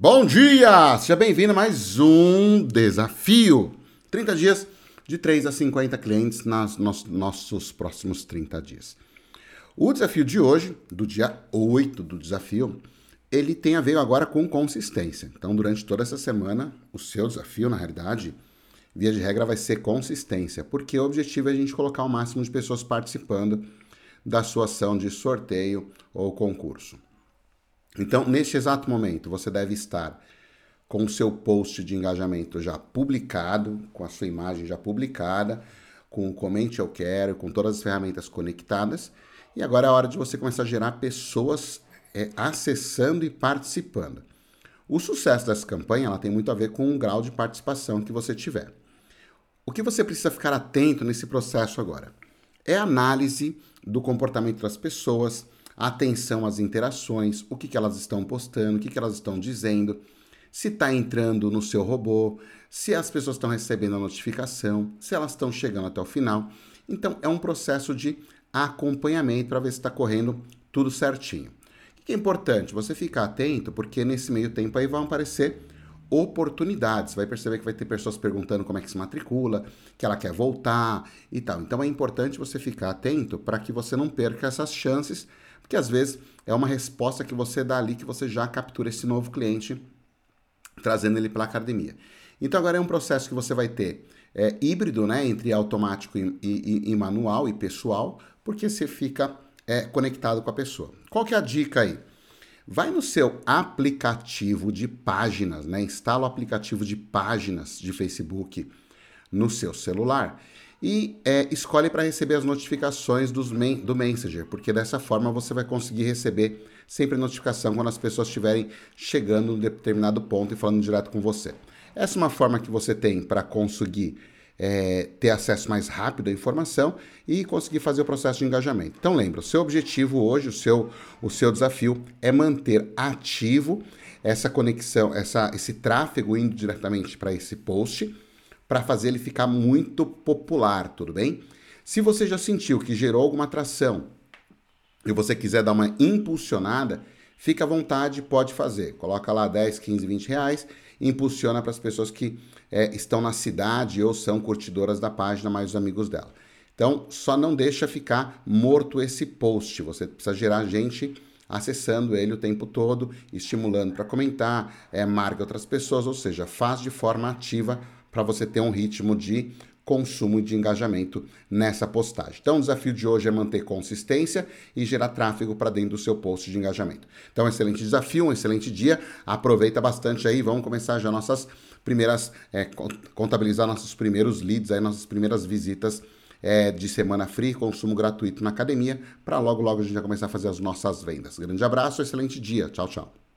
Bom dia! Seja bem-vindo a mais um desafio. 30 dias de 3 a 50 clientes nos nossos próximos 30 dias. O desafio de hoje, do dia 8 do desafio, ele tem a ver agora com consistência. Então, durante toda essa semana, o seu desafio, na realidade, via de regra, vai ser consistência, porque o objetivo é a gente colocar o máximo de pessoas participando da sua ação de sorteio ou concurso. Então, neste exato momento, você deve estar com o seu post de engajamento já publicado, com a sua imagem já publicada, com o comente eu quero, com todas as ferramentas conectadas. E agora é a hora de você começar a gerar pessoas é, acessando e participando. O sucesso dessa campanha ela tem muito a ver com o grau de participação que você tiver. O que você precisa ficar atento nesse processo agora é a análise do comportamento das pessoas, atenção às interações, o que, que elas estão postando, o que, que elas estão dizendo, se está entrando no seu robô, se as pessoas estão recebendo a notificação, se elas estão chegando até o final. Então, é um processo de acompanhamento para ver se está correndo tudo certinho. O que é importante? Você ficar atento, porque nesse meio tempo aí vão aparecer oportunidades. Vai perceber que vai ter pessoas perguntando como é que se matricula, que ela quer voltar e tal. Então é importante você ficar atento para que você não perca essas chances porque às vezes é uma resposta que você dá ali que você já captura esse novo cliente, trazendo ele pela academia. Então agora é um processo que você vai ter é, híbrido, né, entre automático e, e, e, manual e pessoal, porque você fica é, conectado com a pessoa. Qual que é a dica aí? Vai no seu aplicativo de páginas, né? Instala o aplicativo de páginas de Facebook no seu celular e é, escolhe para receber as notificações dos do Messenger, porque dessa forma você vai conseguir receber sempre notificação quando as pessoas estiverem chegando em determinado ponto e falando direto com você. Essa é uma forma que você tem para conseguir é, ter acesso mais rápido à informação e conseguir fazer o processo de engajamento. Então lembra, o seu objetivo hoje, o seu, o seu desafio é manter ativo essa conexão, essa, esse tráfego indo diretamente para esse post para fazer ele ficar muito popular, tudo bem? Se você já sentiu que gerou alguma atração e você quiser dar uma impulsionada, fica à vontade, pode fazer. Coloca lá 10, 15, 20 reais e impulsiona para as pessoas que é, estão na cidade ou são curtidoras da página, mais os amigos dela. Então, só não deixa ficar morto esse post. Você precisa gerar gente acessando ele o tempo todo, estimulando para comentar, é, marca outras pessoas, ou seja, faz de forma ativa para você ter um ritmo de consumo e de engajamento nessa postagem. Então, o desafio de hoje é manter consistência e gerar tráfego para dentro do seu post de engajamento. Então, um excelente desafio, um excelente dia. Aproveita bastante aí, vamos começar já nossas primeiras, é, contabilizar nossos primeiros leads, aí, nossas primeiras visitas é, de semana free, consumo gratuito na academia, para logo, logo a gente já começar a fazer as nossas vendas. Grande abraço, excelente dia. Tchau, tchau.